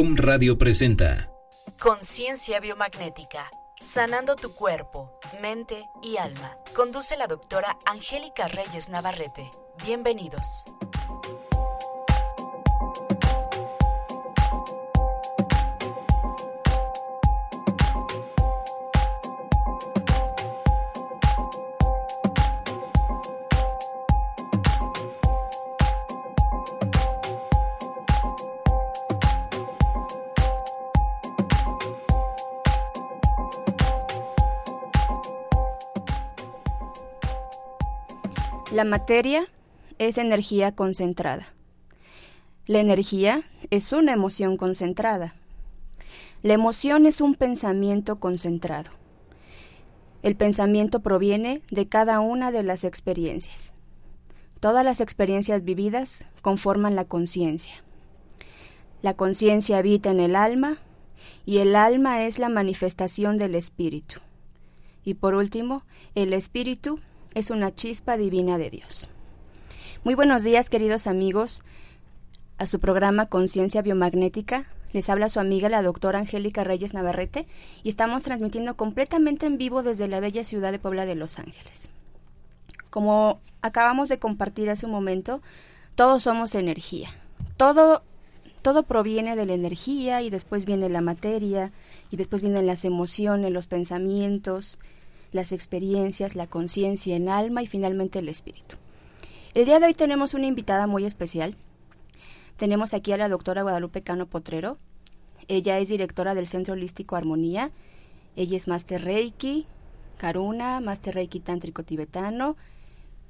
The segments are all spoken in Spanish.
Om Radio presenta Conciencia biomagnética. Sanando tu cuerpo, mente y alma. Conduce la doctora Angélica Reyes Navarrete. Bienvenidos. La materia es energía concentrada. La energía es una emoción concentrada. La emoción es un pensamiento concentrado. El pensamiento proviene de cada una de las experiencias. Todas las experiencias vividas conforman la conciencia. La conciencia habita en el alma y el alma es la manifestación del espíritu. Y por último, el espíritu es una chispa divina de Dios. Muy buenos días, queridos amigos, a su programa Conciencia Biomagnética. Les habla su amiga la doctora Angélica Reyes Navarrete y estamos transmitiendo completamente en vivo desde la bella ciudad de Puebla de Los Ángeles. Como acabamos de compartir hace un momento, todos somos energía. Todo todo proviene de la energía y después viene la materia y después vienen las emociones, los pensamientos, las experiencias, la conciencia en alma y finalmente el espíritu. El día de hoy tenemos una invitada muy especial. Tenemos aquí a la doctora Guadalupe Cano Potrero. Ella es directora del Centro Holístico Armonía. Ella es Master Reiki, Karuna, Master Reiki Tántrico Tibetano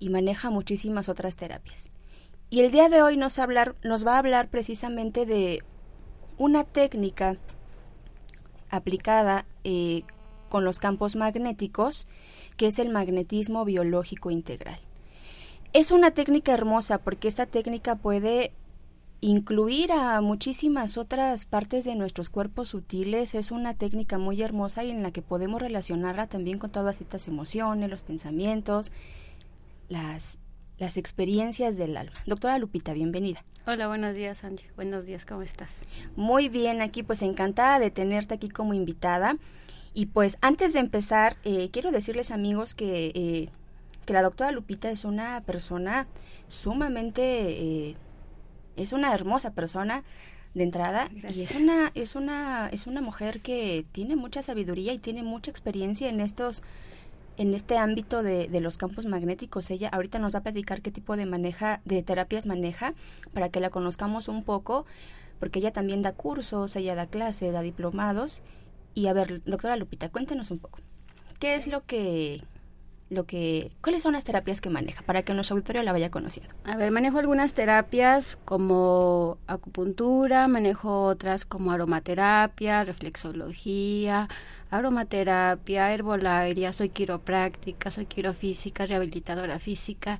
y maneja muchísimas otras terapias. Y el día de hoy nos, hablar, nos va a hablar precisamente de una técnica aplicada eh, con los campos magnéticos, que es el magnetismo biológico integral. Es una técnica hermosa porque esta técnica puede incluir a muchísimas otras partes de nuestros cuerpos sutiles. Es una técnica muy hermosa y en la que podemos relacionarla también con todas estas emociones, los pensamientos, las, las experiencias del alma. Doctora Lupita, bienvenida. Hola, buenos días, Angie. Buenos días, ¿cómo estás? Muy bien, aquí pues encantada de tenerte aquí como invitada. Y pues antes de empezar, eh, quiero decirles amigos que, eh, que la doctora Lupita es una persona sumamente, eh, es una hermosa persona de entrada y es una, es una, es una mujer que tiene mucha sabiduría y tiene mucha experiencia en estos en este ámbito de, de, los campos magnéticos. Ella ahorita nos va a platicar qué tipo de maneja, de terapias maneja, para que la conozcamos un poco, porque ella también da cursos, ella da clases, da diplomados, y a ver, doctora Lupita, cuéntenos un poco. ¿Qué es lo que lo que cuáles son las terapias que maneja para que nuestro auditorio la vaya conociendo? A ver, manejo algunas terapias como acupuntura, manejo otras como aromaterapia, reflexología, aromaterapia, herbolaria, soy quiropráctica, soy quirofísica, rehabilitadora física,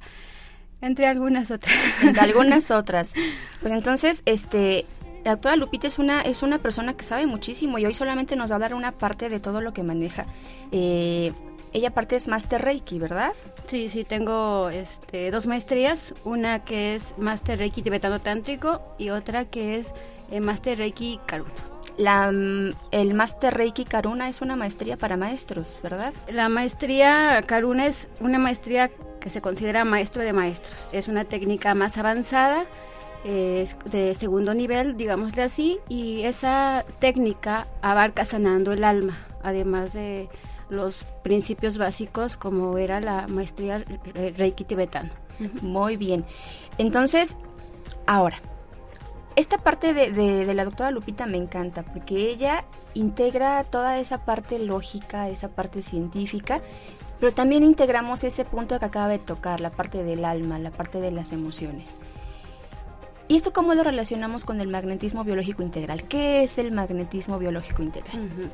entre algunas otras. Entre algunas otras. Pues entonces, este, la doctora Lupita es una, es una persona que sabe muchísimo y hoy solamente nos va a dar una parte de todo lo que maneja. Eh, ella aparte es Master Reiki, ¿verdad? Sí, sí, tengo este, dos maestrías, una que es Master Reiki tibetano tántrico y otra que es eh, Master Reiki Karuna. La, mm, el Master Reiki Karuna es una maestría para maestros, ¿verdad? La maestría Karuna es una maestría que se considera maestro de maestros. Es una técnica más avanzada es de segundo nivel, digámosle así, y esa técnica abarca sanando el alma, además de los principios básicos como era la maestría Reiki tibetano. Muy bien. Entonces, ahora, esta parte de, de, la doctora Lupita me encanta porque ella integra toda esa parte lógica, esa parte científica, pero también integramos ese punto que acaba de tocar, la parte del alma, la parte de las emociones. ¿Y esto cómo lo relacionamos con el magnetismo biológico integral? ¿Qué es el magnetismo biológico integral?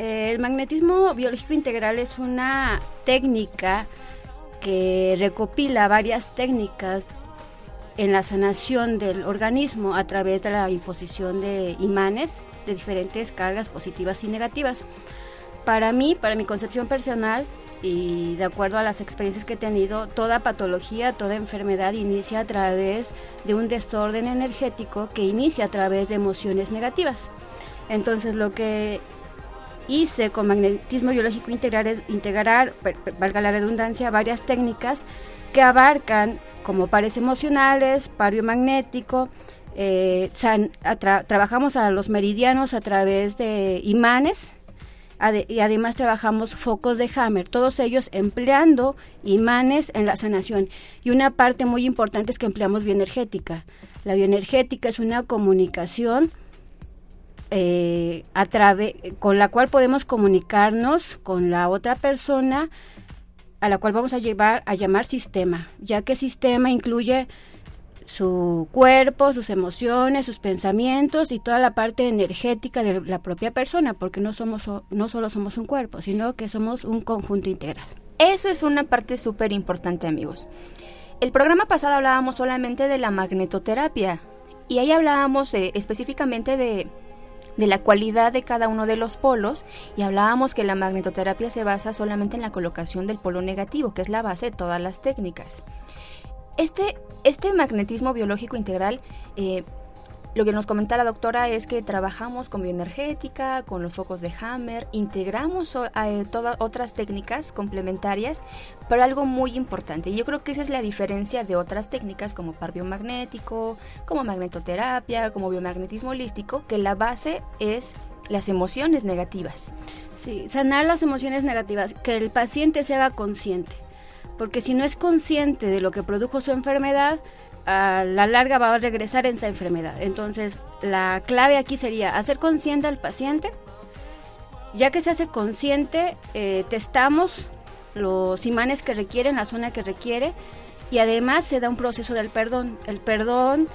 el magnetismo biológico integral es una técnica que recopila varias técnicas en la sanación del organismo a través de la imposición de imanes de diferentes cargas positivas y negativas. Para mí, para mi concepción personal, y de acuerdo a las experiencias que he tenido, toda patología, toda enfermedad inicia a través de un desorden energético que inicia a través de emociones negativas. Entonces lo que hice con magnetismo biológico integral es integrar, valga la redundancia, varias técnicas que abarcan como pares emocionales, pario magnético, eh, trabajamos a los meridianos a través de imanes, y además trabajamos focos de Hammer, todos ellos empleando imanes en la sanación. Y una parte muy importante es que empleamos bioenergética. La bioenergética es una comunicación eh, a con la cual podemos comunicarnos con la otra persona a la cual vamos a llevar a llamar sistema, ya que sistema incluye su cuerpo, sus emociones, sus pensamientos y toda la parte energética de la propia persona, porque no somos no solo somos un cuerpo, sino que somos un conjunto integral. Eso es una parte súper importante, amigos. El programa pasado hablábamos solamente de la magnetoterapia y ahí hablábamos eh, específicamente de, de la cualidad de cada uno de los polos y hablábamos que la magnetoterapia se basa solamente en la colocación del polo negativo, que es la base de todas las técnicas. Este, este magnetismo biológico integral, eh, lo que nos comenta la doctora es que trabajamos con bioenergética, con los focos de Hammer, integramos eh, todas otras técnicas complementarias, pero algo muy importante, yo creo que esa es la diferencia de otras técnicas como par biomagnético, como magnetoterapia, como biomagnetismo holístico, que la base es las emociones negativas. Sí, sanar las emociones negativas, que el paciente se haga consciente porque si no es consciente de lo que produjo su enfermedad, a la larga va a regresar en esa enfermedad. Entonces, la clave aquí sería hacer consciente al paciente. Ya que se hace consciente, eh, testamos los imanes que requieren, la zona que requiere, y además se da un proceso del perdón. El perdón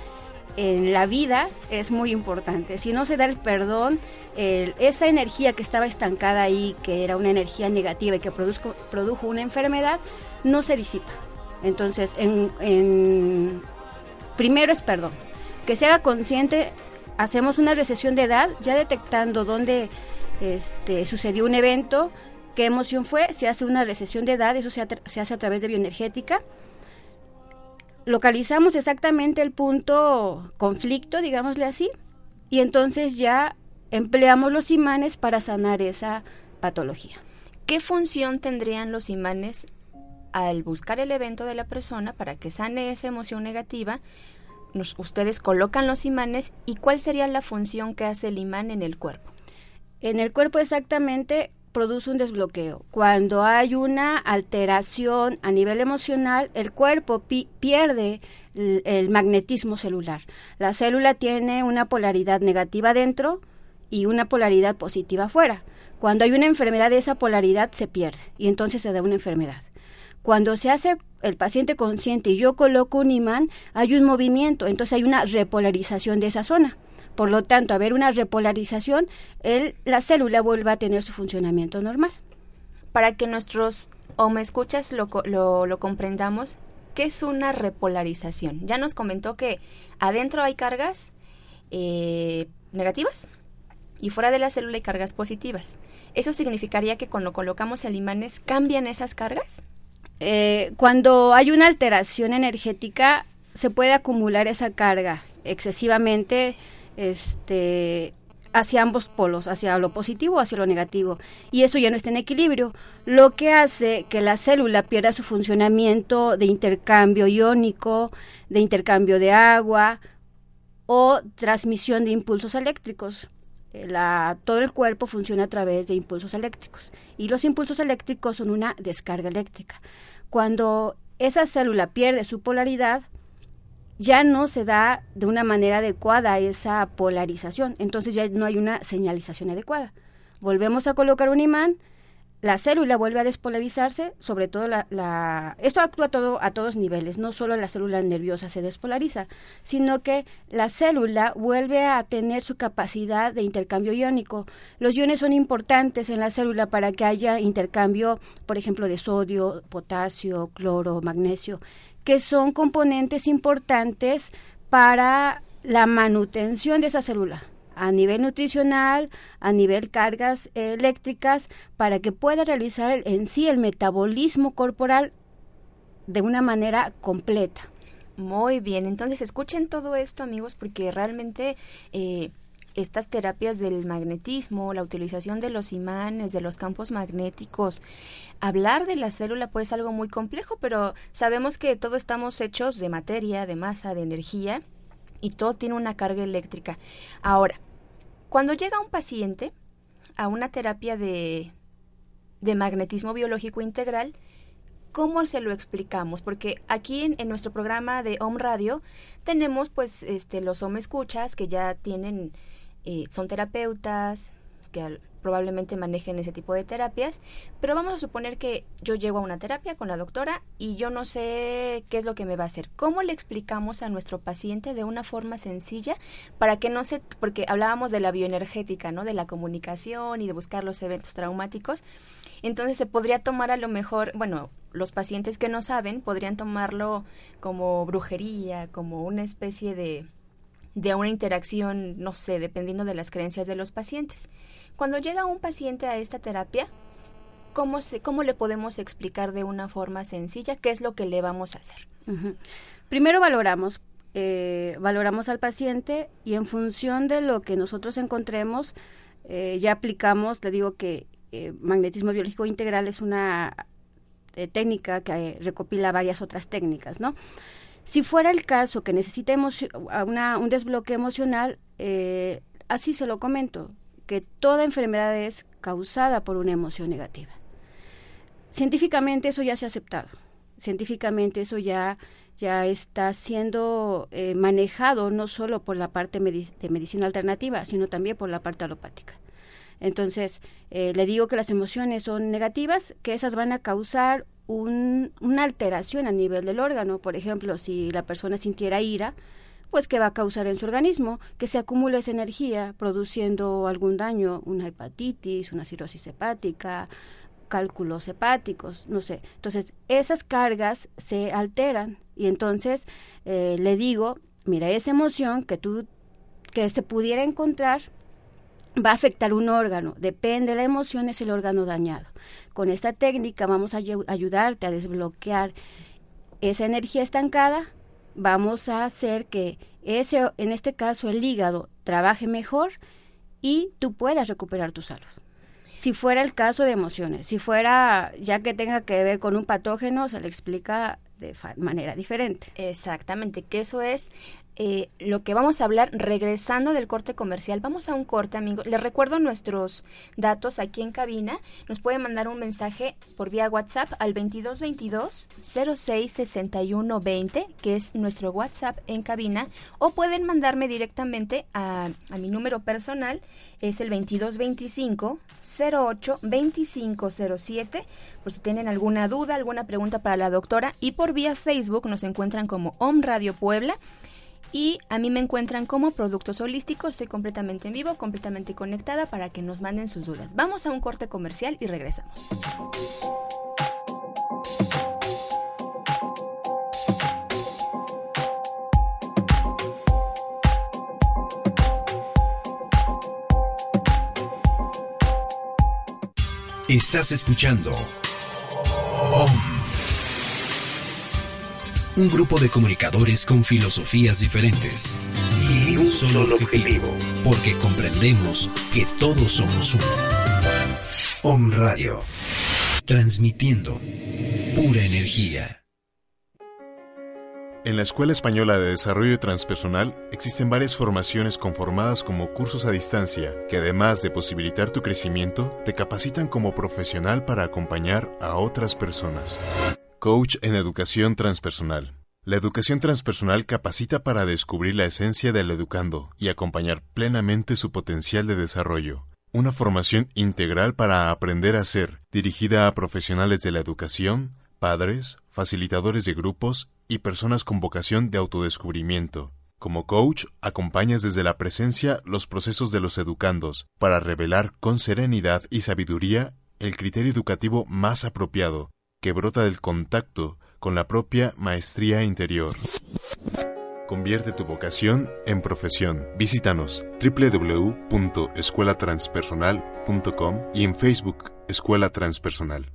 en la vida es muy importante. Si no se da el perdón, esa energía que estaba estancada ahí, que era una energía negativa y que produjo una enfermedad, no se disipa. Entonces, en, primero es perdón. Que se haga consciente, hacemos una recesión de edad, ya detectando dónde este, sucedió un evento, qué emoción fue, se hace una recesión de edad, eso se, se hace a través de bioenergética. Localizamos exactamente el punto conflicto, digámosle así, y entonces ya empleamos los imanes para sanar esa patología. ¿Qué función tendrían los imanes al buscar el evento de la persona para que sane esa emoción negativa, ustedes colocan los imanes y cuál sería la función que hace el imán en el cuerpo. En el cuerpo exactamente produce un desbloqueo. Cuando hay una alteración a nivel emocional, el cuerpo pierde el, magnetismo celular. La célula tiene una polaridad negativa dentro y una polaridad positiva afuera. Cuando hay una enfermedad, esa polaridad se pierde y entonces se da una enfermedad. Cuando se hace el paciente consciente y yo coloco un imán, hay un movimiento, entonces hay una repolarización de esa zona. Por lo tanto, a ver una repolarización, el, la célula vuelve a tener su funcionamiento normal. Para que nuestros o me escuchas lo, lo, comprendamos, ¿qué es una repolarización? Ya nos comentó que adentro hay cargas eh, negativas y fuera de la célula hay cargas positivas. ¿Eso significaría que cuando colocamos el imanes cambian esas cargas? Eh, cuando hay una alteración energética, se puede acumular esa carga excesivamente este, hacia ambos polos, hacia lo positivo hacia lo negativo. Y eso ya no está en equilibrio, lo que hace que la célula pierda su funcionamiento de intercambio iónico, de intercambio de agua o transmisión de impulsos eléctricos. Eh, todo el cuerpo funciona a través de impulsos eléctricos y los impulsos eléctricos son una descarga eléctrica. Cuando esa célula pierde su polaridad, ya no se da de una manera adecuada esa polarización, entonces ya no hay una señalización adecuada. Volvemos a colocar un imán, la célula vuelve a despolarizarse, sobre todo la, esto actúa todo, a todos niveles, no solo la célula nerviosa se despolariza, sino que la célula vuelve a tener su capacidad de intercambio iónico. Los iones son importantes en la célula para que haya intercambio, por ejemplo, de sodio, potasio, cloro, magnesio, que son componentes importantes para la manutención de esa célula a nivel nutricional, a nivel cargas eléctricas, para que pueda realizar en sí el metabolismo corporal de una manera completa. Muy bien, entonces escuchen todo esto amigos porque realmente eh, estas terapias del magnetismo, la utilización de los imanes, de los campos magnéticos, hablar de la célula pues es algo muy complejo, pero sabemos que todos estamos hechos de materia, de masa, de energía y todo tiene una carga eléctrica. Ahora, cuando llega un paciente a una terapia de, de magnetismo biológico integral, ¿cómo se lo explicamos? Porque aquí en, nuestro programa de Home Radio tenemos pues este los Home Escuchas que ya tienen, eh, son terapeutas, que probablemente manejen ese tipo de terapias, pero vamos a suponer que yo llego a una terapia con la doctora y yo no sé qué es lo que me va a hacer. ¿Cómo le explicamos a nuestro paciente de una forma sencilla para que no se, porque hablábamos de la bioenergética, ¿no? De la comunicación y de buscar los eventos traumáticos. Entonces se podría tomar a lo mejor, bueno, los pacientes que no saben podrían tomarlo como brujería, como una especie de de una interacción, no sé, dependiendo de las creencias de los pacientes. Cuando llega un paciente a esta terapia, ¿cómo, se, cómo le podemos explicar de una forma sencilla qué es lo que le vamos a hacer? Primero valoramos, eh, valoramos al paciente y en función de lo que nosotros encontremos, eh, ya aplicamos, le digo que eh, magnetismo biológico integral es una técnica que recopila varias otras técnicas, ¿no? Si fuera el caso que necesitemos un desbloqueo emocional, así se lo comento que toda enfermedad es causada por una emoción negativa. Científicamente eso ya se ha aceptado. Científicamente eso ya, ya está siendo eh, manejado no solo por la parte de medicina alternativa, sino también por la parte alopática. Entonces, eh, le digo que las emociones son negativas, que esas van a causar una alteración a nivel del órgano. Por ejemplo, si la persona sintiera ira, pues que va a causar en su organismo que se acumule esa energía produciendo algún daño, una hepatitis, una cirrosis hepática, cálculos hepáticos, no sé. Entonces, esas cargas se alteran y entonces eh, le digo, mira, esa emoción que tú, que se pudiera encontrar, va a afectar un órgano. Depende de la emoción, es el órgano dañado. Con esta técnica vamos a ayudarte a desbloquear esa energía estancada vamos a hacer que ese, en este caso, el hígado trabaje mejor y tú puedas recuperar tu salud. Si fuera el caso de emociones, si fuera ya que tenga que ver con un patógeno, se le explica de manera diferente. Exactamente, que eso es eh, lo que vamos a hablar regresando del corte comercial. Vamos a un corte, amigos. Les recuerdo nuestros datos aquí en cabina. Nos pueden mandar un mensaje por vía WhatsApp al 2222 066120, que es nuestro WhatsApp en cabina, o pueden mandarme directamente a, a mi número personal, es el 2225 08 2507, por si tienen alguna duda, alguna pregunta para la doctora, y por vía Facebook nos encuentran como Om Radio Puebla. Y a mí me encuentran como productos holísticos, estoy completamente en vivo, completamente conectada para que nos manden sus dudas. Vamos a un corte comercial y regresamos. Estás escuchando un grupo de comunicadores con filosofías diferentes y un solo objetivo, porque comprendemos que todos somos uno. Om Radio, transmitiendo pura energía. En la Escuela Española de Desarrollo Transpersonal existen varias formaciones conformadas como cursos a distancia que además de posibilitar tu crecimiento, te capacitan como profesional para acompañar a otras personas. Coach en Educación Transpersonal. La educación transpersonal capacita para descubrir la esencia del educando y acompañar plenamente su potencial de desarrollo. Una formación integral para aprender a ser, dirigida a profesionales de la educación, padres, facilitadores de grupos y personas con vocación de autodescubrimiento. Como coach, acompañas desde la presencia los procesos de los educandos para revelar con serenidad y sabiduría el criterio educativo más apropiado que brota del contacto con la propia maestría interior. Convierte tu vocación en profesión. Visítanos www.escuelatranspersonal.com y en Facebook Escuela Transpersonal.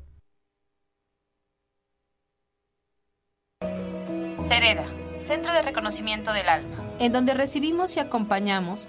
Cereda, Centro de Reconocimiento del Alma, en donde recibimos y acompañamos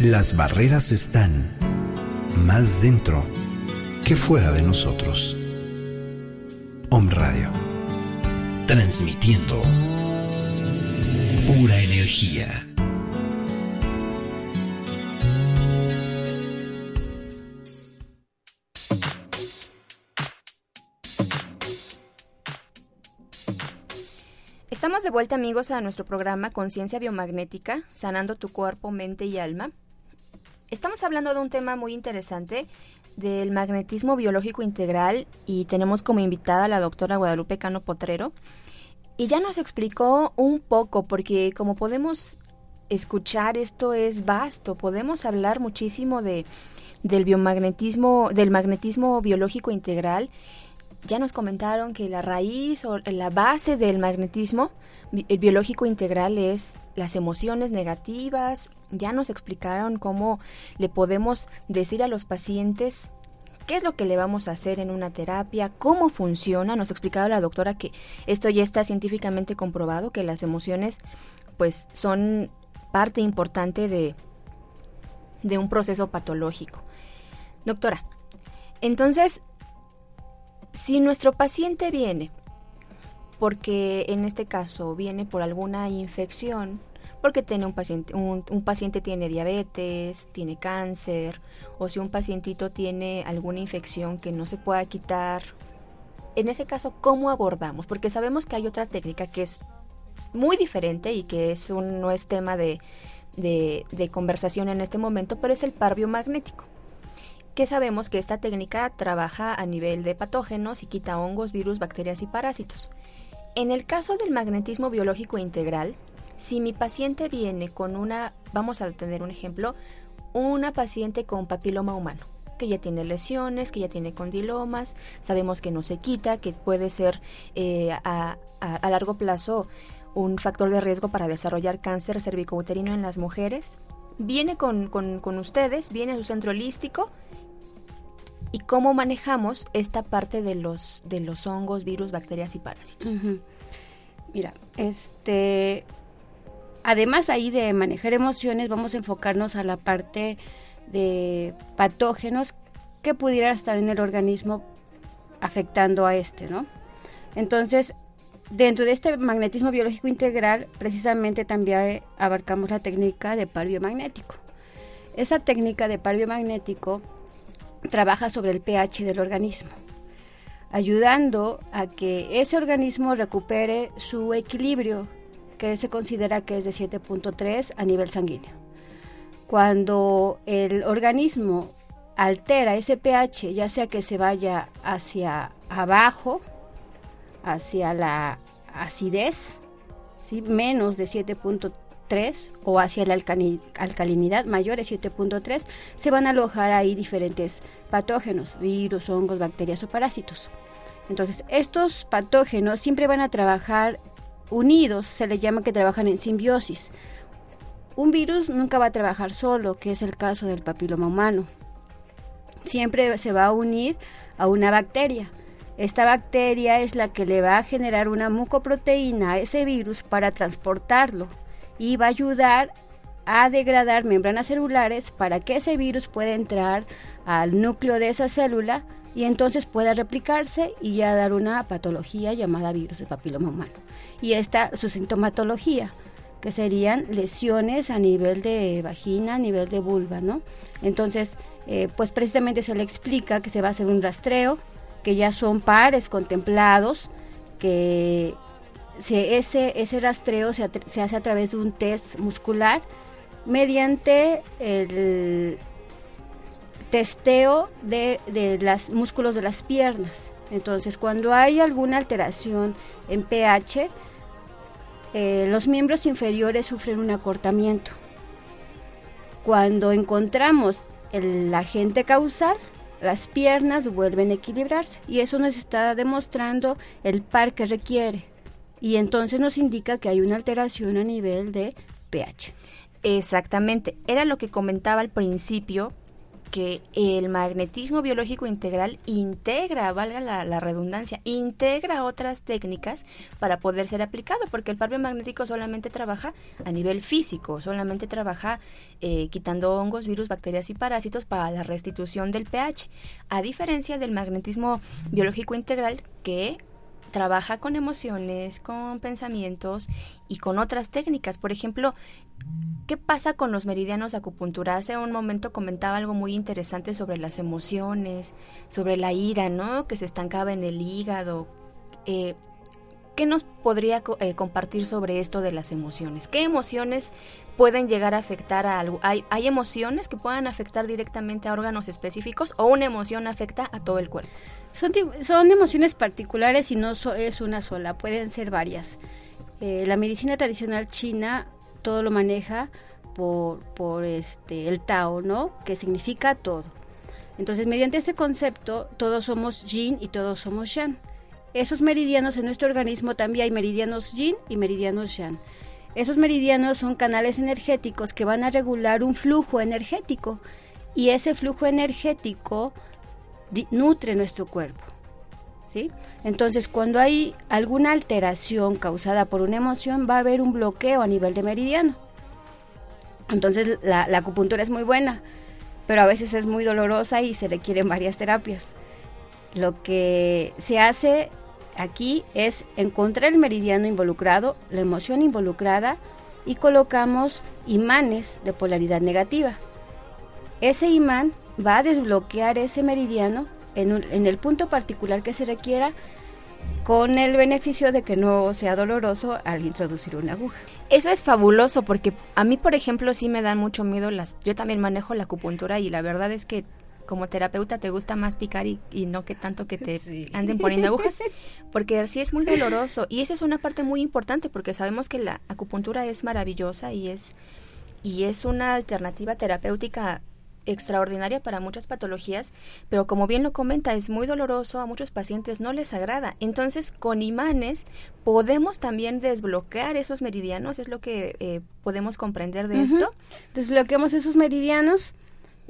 Las barreras están más dentro que fuera de nosotros. Om Radio, transmitiendo pura energía. Estamos de vuelta amigos a nuestro programa Conciencia Biomagnética, sanando tu cuerpo, mente y alma. Estamos hablando de un tema muy interesante del magnetismo biológico integral y tenemos como invitada a la doctora Guadalupe Cano Potrero. Y ya nos explicó un poco, porque como podemos escuchar, esto es vasto, podemos hablar muchísimo de, del biomagnetismo, del magnetismo biológico integral. Ya nos comentaron que la raíz o la base del magnetismo el biológico integral es las emociones negativas. Ya nos explicaron cómo le podemos decir a los pacientes qué es lo que le vamos a hacer en una terapia, cómo funciona. Nos explicaba la doctora que esto ya está científicamente comprobado, que las emociones pues son parte importante de, de un proceso patológico. Doctora, entonces, si nuestro paciente viene porque en este caso viene por alguna infección, porque tiene un paciente, un, paciente tiene diabetes, tiene cáncer, o si un pacientito tiene alguna infección que no se pueda quitar. En ese caso, ¿cómo abordamos? Porque sabemos que hay otra técnica que es muy diferente y que es un, no es tema de, de, de conversación en este momento, pero es el par biomagnético que sabemos que esta técnica trabaja a nivel de patógenos y quita hongos, virus, bacterias y parásitos. En el caso del magnetismo biológico integral, si mi paciente viene con una, vamos a tener un ejemplo, una paciente con papiloma humano, que ya tiene lesiones, que ya tiene condilomas, sabemos que no se quita, que puede ser eh, a, largo plazo un factor de riesgo para desarrollar cáncer cervicouterino en las mujeres. Viene con, con ustedes, viene a su centro holístico y cómo manejamos esta parte de los, de los hongos, virus, bacterias y parásitos. Mira, este, además ahí de manejar emociones, vamos a enfocarnos a la parte de patógenos que pudieran estar en el organismo afectando a este, ¿no? Entonces, dentro de este magnetismo biológico integral, precisamente también abarcamos la técnica de par biomagnético. Esa técnica de par biomagnético trabaja sobre el pH del organismo, ayudando a que ese organismo recupere su equilibrio, que se considera que es de 7.3 a nivel sanguíneo. Cuando el organismo altera ese pH, ya sea que se vaya hacia abajo, hacia la acidez, ¿sí? menos de 7.3, o hacia la alcalinidad mayor de 7.3, se van a alojar ahí diferentes patógenos, virus, hongos, bacterias o parásitos. Entonces, estos patógenos siempre van a trabajar unidos, se les llama que trabajan en simbiosis. Un virus nunca va a trabajar solo, que es el caso del papiloma humano. Siempre se va a unir a una bacteria. Esta bacteria es la que le va a generar una mucoproteína a ese virus para transportarlo y va a ayudar a degradar membranas celulares para que ese virus pueda entrar al núcleo de esa célula y entonces pueda replicarse y ya dar una patología llamada virus de papiloma humano. Y esta su sintomatología. que serían lesiones a nivel de vagina, a nivel de vulva, ¿no? Entonces, eh, pues precisamente se le explica que se va a hacer un rastreo, que ya son pares contemplados, que ese, ese rastreo se, se hace a través de un test muscular mediante el testeo de, de los músculos de las piernas. Entonces, cuando hay alguna alteración en pH, eh, los miembros inferiores sufren un acortamiento. Cuando encontramos el agente causal, las piernas vuelven a equilibrarse y eso nos está demostrando el par que requiere y entonces nos indica que hay una alteración a nivel de pH. Exactamente, era lo que comentaba al principio que el magnetismo biológico integral integra, valga la, redundancia, integra otras técnicas para poder ser aplicado, porque el par magnético solamente trabaja a nivel físico, solamente trabaja eh, quitando hongos, virus, bacterias y parásitos para la restitución del pH, a diferencia del magnetismo biológico integral que trabaja con emociones, con pensamientos y con otras técnicas. Por ejemplo, ¿qué pasa con los meridianos de acupuntura? Hace un momento comentaba algo muy interesante sobre las emociones, sobre la ira, ¿no? Que se estancaba en el hígado. Eh, ¿Qué nos podría eh, compartir sobre esto de las emociones? ¿Qué emociones pueden llegar a afectar a algo? ¿Hay, ¿Hay emociones que puedan afectar directamente a órganos específicos o una emoción afecta a todo el cuerpo? Son, emociones particulares y no es una sola, pueden ser varias. Eh, la medicina tradicional china todo lo maneja por, este, el Tao, ¿no? Que significa todo. Entonces, mediante ese concepto, todos somos yin y todos somos yang. Esos meridianos en nuestro organismo también hay meridianos yin y meridianos yang. Esos meridianos son canales energéticos que van a regular un flujo energético y ese flujo energético nutre nuestro cuerpo. ¿sí? Entonces, cuando hay alguna alteración causada por una emoción, va a haber un bloqueo a nivel de meridiano. Entonces, la, la acupuntura es muy buena, pero a veces es muy dolorosa y se requieren varias terapias. Lo que se hace aquí es encontrar el meridiano involucrado, la emoción involucrada y colocamos imanes de polaridad negativa. Ese imán va a desbloquear ese meridiano en, el punto particular que se requiera con el beneficio de que no sea doloroso al introducir una aguja. Eso es fabuloso porque a mí, por ejemplo, sí me dan mucho miedo las... Yo también manejo la acupuntura y la verdad es que como terapeuta te gusta más picar y, no que tanto que te anden poniendo agujas, porque sí es muy doloroso y esa es una parte muy importante porque sabemos que la acupuntura es maravillosa y es y es una alternativa terapéutica extraordinaria para muchas patologías, pero como bien lo comenta, es muy doloroso, a muchos pacientes no les agrada. Entonces, con imanes podemos también desbloquear esos meridianos, es lo que eh, podemos comprender de esto. Desbloqueamos esos meridianos,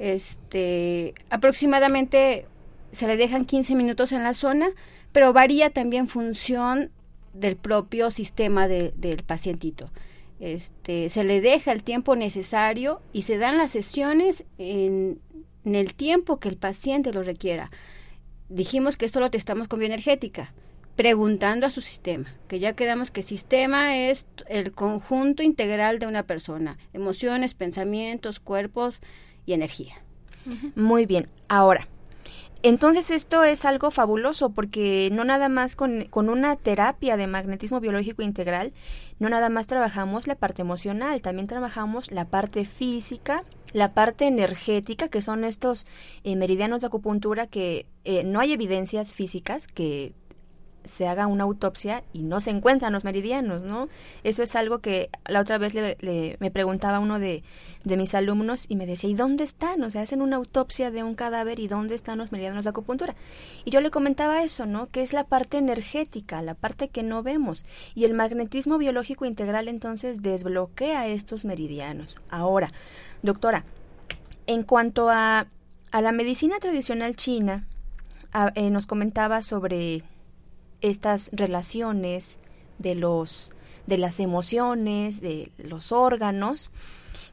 este, aproximadamente se le dejan 15 minutos en la zona, pero varía también función del propio sistema del pacientito. Este, se le deja el tiempo necesario y se dan las sesiones en, el tiempo que el paciente lo requiera. Dijimos que esto lo testamos con bioenergética, preguntando a su sistema, que ya quedamos que sistema es el conjunto integral de una persona, emociones, pensamientos, cuerpos y energía. Muy bien, ahora, entonces esto es algo fabuloso porque no nada más con, con, una terapia de magnetismo biológico integral, no nada más trabajamos la parte emocional, también trabajamos la parte física, la parte energética, que son estos eh, meridianos de acupuntura que eh, no hay evidencias físicas que se haga una autopsia y no se encuentran los meridianos, ¿no? Eso es algo que la otra vez le, me preguntaba uno de, de, mis alumnos y me decía, ¿y dónde están? O sea, hacen una autopsia de un cadáver y dónde están los meridianos de acupuntura. Y yo le comentaba eso, ¿no? Que es la parte energética, la parte que no vemos. Y el magnetismo biológico integral entonces desbloquea estos meridianos. Ahora, doctora, en cuanto a, a la medicina tradicional china, eh, nos comentaba sobre estas relaciones de los de las emociones, de los órganos.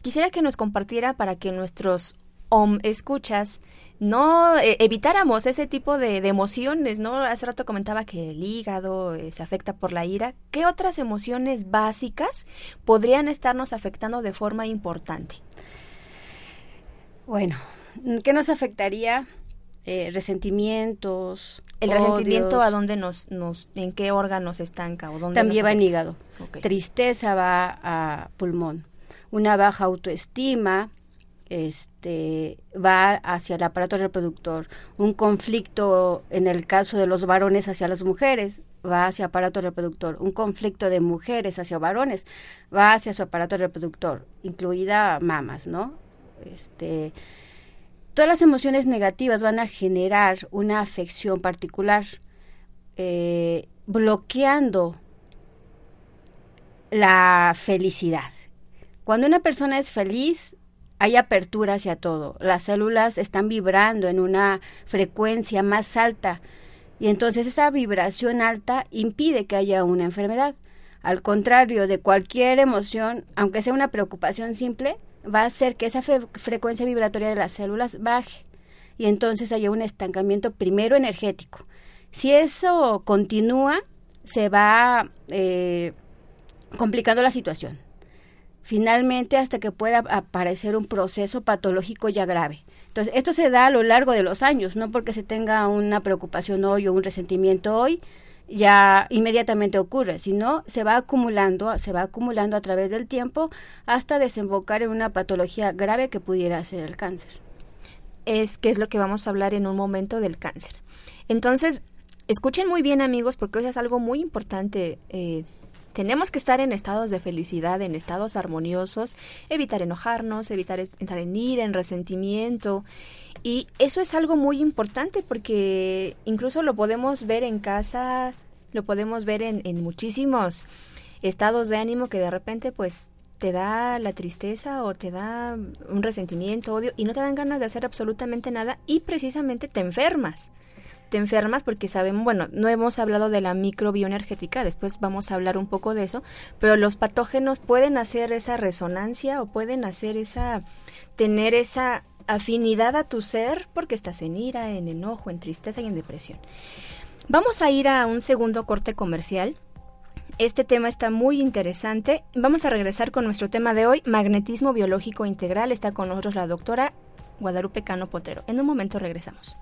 Quisiera que nos compartiera para que nuestros om escuchas no eh, evitáramos ese tipo de, emociones, ¿no? Hace rato comentaba que el hígado eh, se afecta por la ira. ¿Qué otras emociones básicas podrían estarnos afectando de forma importante? Bueno, ¿qué nos afectaría? Eh, resentimientos. ¿El resentimiento a dónde nos, nos, en qué órganos estanca? O dónde También va en hígado. Tristeza va a pulmón. Una baja autoestima, este, va hacia el aparato reproductor. Un conflicto, en el caso de los varones hacia las mujeres, va hacia aparato reproductor. Un conflicto de mujeres hacia varones va hacia su aparato reproductor, incluida mamas, ¿no? Este, todas las emociones negativas van a generar una afección particular, eh, bloqueando la felicidad. Cuando una persona es feliz, hay apertura hacia todo. Las células están vibrando en una frecuencia más alta y entonces esa vibración alta impide que haya una enfermedad. Al contrario de cualquier emoción, aunque sea una preocupación simple, va a hacer que esa frecuencia vibratoria de las células baje y entonces haya un estancamiento primero energético. Si eso continúa, se va eh, complicando la situación finalmente hasta que pueda aparecer un proceso patológico ya grave. Entonces, esto se da a lo largo de los años, no porque se tenga una preocupación hoy o un resentimiento hoy, ya inmediatamente ocurre, sino se va acumulando, se va acumulando a través del tiempo hasta desembocar en una patología grave que pudiera ser el cáncer. Es que es lo que vamos a hablar en un momento del cáncer. Entonces, escuchen muy bien amigos, porque eso es algo muy importante. Eh, tenemos que estar en estados de felicidad, en estados armoniosos, evitar enojarnos, evitar entrar en ira, en resentimiento. Y eso es algo muy importante porque incluso lo podemos ver en casa, lo podemos ver en, en muchísimos estados de ánimo que de repente pues te da la tristeza o te da un resentimiento, odio y no te dan ganas de hacer absolutamente nada y precisamente te enfermas te enfermas porque sabemos, bueno, no hemos hablado de la microbioenergética, después vamos a hablar un poco de eso, pero los patógenos pueden hacer esa resonancia o pueden hacer esa, tener esa afinidad a tu ser porque estás en ira, en enojo, en tristeza y en depresión. Vamos a ir a un segundo corte comercial. Este tema está muy interesante. Vamos a regresar con nuestro tema de hoy, magnetismo biológico integral. Está con nosotros la doctora Guadalupe Cano Potero. En un momento regresamos.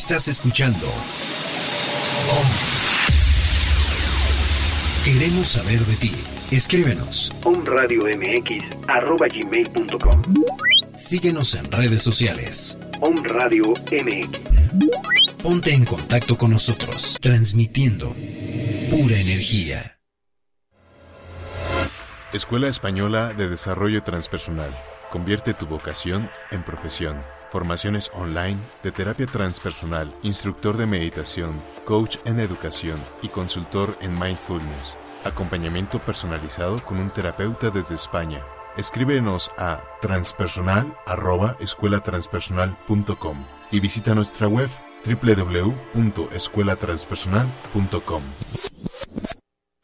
Estás escuchando. Queremos saber de ti. Escríbenos. omradiomx.com Síguenos en redes sociales. Om MX. Ponte en contacto con nosotros, transmitiendo pura energía. Escuela Española de Desarrollo Transpersonal. Convierte tu vocación en profesión. Formaciones online de terapia transpersonal, instructor de meditación, coach en educación y consultor en mindfulness. Acompañamiento personalizado con un terapeuta desde España. Escríbenos a transpersonal@escuelatranspersonal.com y visita nuestra web www.escuelatranspersonal.com.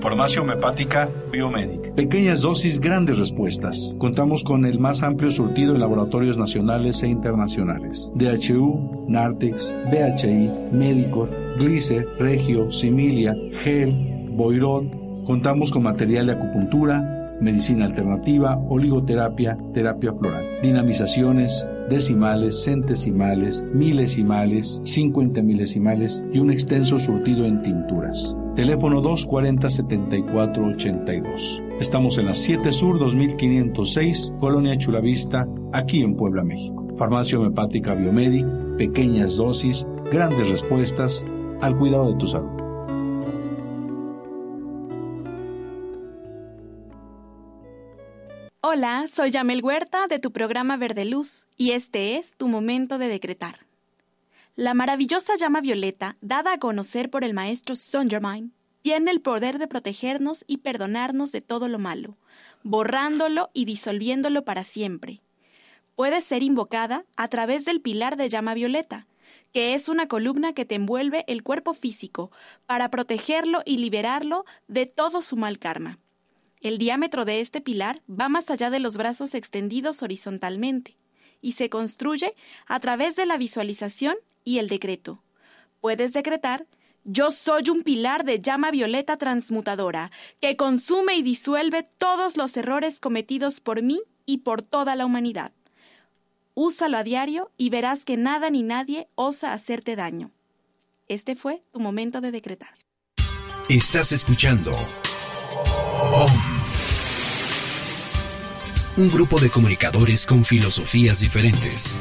Farmacia homeopática Biomedic. Pequeñas dosis, grandes respuestas. Contamos con el más amplio surtido en laboratorios nacionales e internacionales. DHU, Nartex, BHI, Medicor, Glicer, Regio, Similia, Gel, Boirot. Contamos con material de acupuntura, medicina alternativa, oligoterapia, terapia floral, dinamizaciones, decimales, centesimales, milesimales, 50 milesimales y un extenso surtido en tinturas. Teléfono 240-7482. Estamos en la 7 Sur 2506, Colonia Chulavista, aquí en Puebla, México. Farmacia homeopática Biomedic, pequeñas dosis, grandes respuestas al cuidado de tu salud. Hola, soy Yamel Huerta de tu programa Verde Luz y este es tu momento de decretar. La maravillosa llama violeta, dada a conocer por el maestro Saint Germain, tiene el poder de protegernos y perdonarnos de todo lo malo, borrándolo y disolviéndolo para siempre. Puede ser invocada a través del pilar de llama violeta, que es una columna que te envuelve el cuerpo físico para protegerlo y liberarlo de todo su mal karma. El diámetro de este pilar va más allá de los brazos extendidos horizontalmente y se construye a través de la visualización y el decreto. Puedes decretar yo soy un pilar de llama violeta transmutadora, que consume y disuelve todos los errores cometidos por mí y por toda la humanidad. Úsalo a diario y verás que nada ni nadie osa hacerte daño. Este fue tu momento de decretar. Estás escuchando Un grupo de comunicadores con filosofías diferentes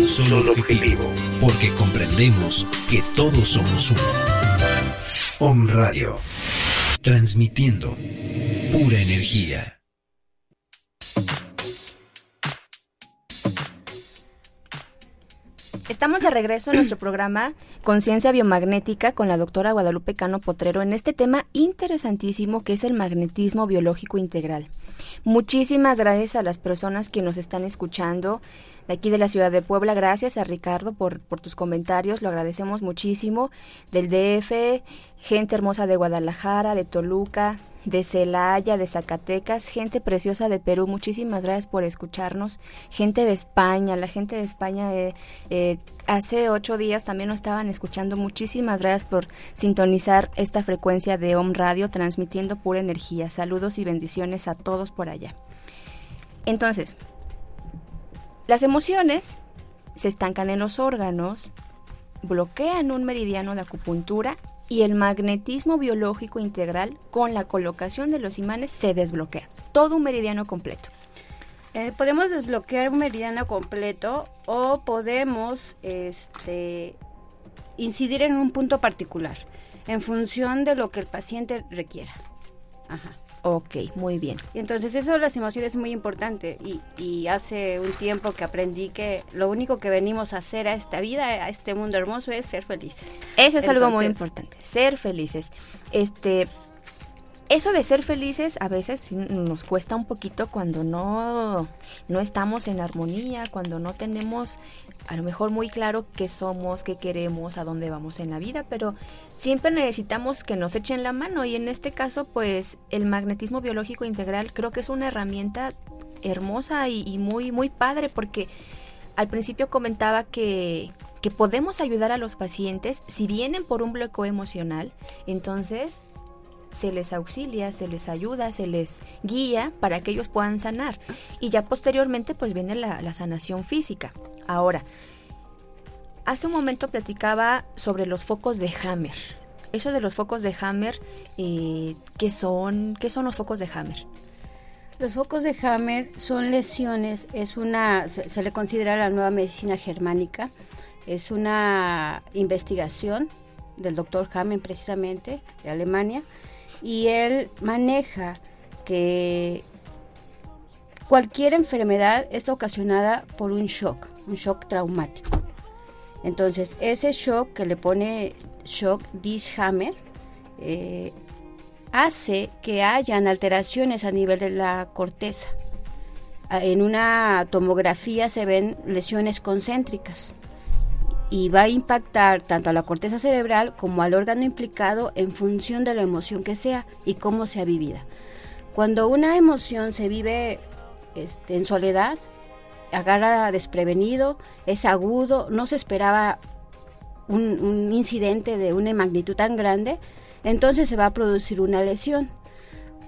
un solo objetivo, porque comprendemos que todos somos uno. Om Radio, transmitiendo pura energía. Estamos de regreso en nuestro programa Conciencia Biomagnética con la doctora Guadalupe Cano Potrero en este tema interesantísimo que es el magnetismo biológico integral. Muchísimas gracias a las personas que nos están escuchando de aquí de la ciudad de Puebla. Gracias a Ricardo por, tus comentarios, lo agradecemos muchísimo. Del DF, gente hermosa de Guadalajara, de Toluca, de Celaya, de Zacatecas, gente preciosa de Perú, muchísimas gracias por escucharnos, gente de España, la gente de España eh, eh, hace ocho días también nos estaban escuchando, muchísimas gracias por sintonizar esta frecuencia de OM Radio transmitiendo pura energía, saludos y bendiciones a todos por allá. Entonces, las emociones se estancan en los órganos, bloquean un meridiano de acupuntura y el magnetismo biológico integral con la colocación de los imanes se desbloquea. Todo un meridiano completo. Eh, podemos desbloquear un meridiano completo o podemos este, incidir en un punto particular en función de lo que el paciente requiera. Ajá. Ok, muy bien. Entonces eso de las emociones es muy importante y, y, hace un tiempo que aprendí que lo único que venimos a hacer a esta vida, a este mundo hermoso es ser felices. Eso es algo muy importante, ser felices. Este, eso de ser felices a veces nos cuesta un poquito cuando no, no estamos en armonía, cuando no tenemos a lo mejor muy claro qué somos, qué queremos, a dónde vamos en la vida, pero siempre necesitamos que nos echen la mano. Y en este caso pues el magnetismo biológico integral creo que es una herramienta hermosa y, muy muy padre porque al principio comentaba que, que podemos ayudar a los pacientes si vienen por un bloqueo emocional, entonces se les auxilia, se les ayuda, se les guía para que ellos puedan sanar. Y ya posteriormente pues viene la, sanación física. Ahora, hace un momento platicaba sobre los focos de Hammer. Eso de los focos de Hammer, eh, ¿qué son? ¿Qué son los focos de Hammer? Los focos de Hammer son lesiones, es una, se, le considera la nueva medicina germánica, es una investigación del doctor Hammer precisamente, de Alemania, y él maneja que cualquier enfermedad es ocasionada por un shock, un shock traumático. Entonces, ese shock que le pone shock Dishammer eh, hace que hayan alteraciones a nivel de la corteza. En una tomografía se ven lesiones concéntricas y va a impactar tanto a la corteza cerebral como al órgano implicado en función de la emoción que sea y cómo sea vivida. Cuando una emoción se vive este, en soledad, agarra desprevenido, es agudo, no se esperaba un, un incidente de una magnitud tan grande, entonces se va a producir una lesión.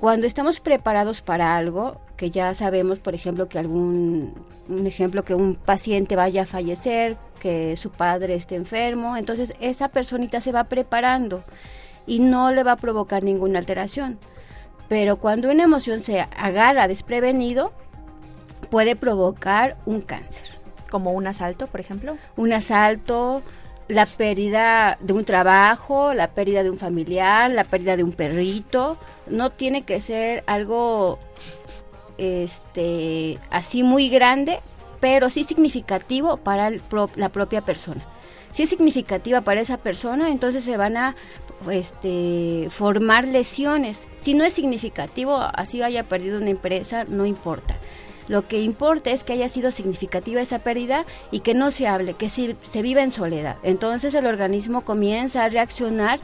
Cuando estamos preparados para algo, que ya sabemos, por ejemplo, que algún, un ejemplo, que un paciente vaya a fallecer, que su padre esté enfermo, entonces esa personita se va preparando y no le va a provocar ninguna alteración. Pero cuando una emoción se agarra desprevenido, puede provocar un cáncer. ¿Como un asalto, por ejemplo? Un asalto, la pérdida de un trabajo, la pérdida de un familiar, la pérdida de un perrito. No tiene que ser algo este así muy grande pero sí significativo para la propia persona. Si es significativa para esa persona, entonces se van a este, formar lesiones. Si no es significativo, así haya perdido una empresa, no importa. Lo que importa es que haya sido significativa esa pérdida y que no se hable, que se, se viva en soledad. Entonces el organismo comienza a reaccionar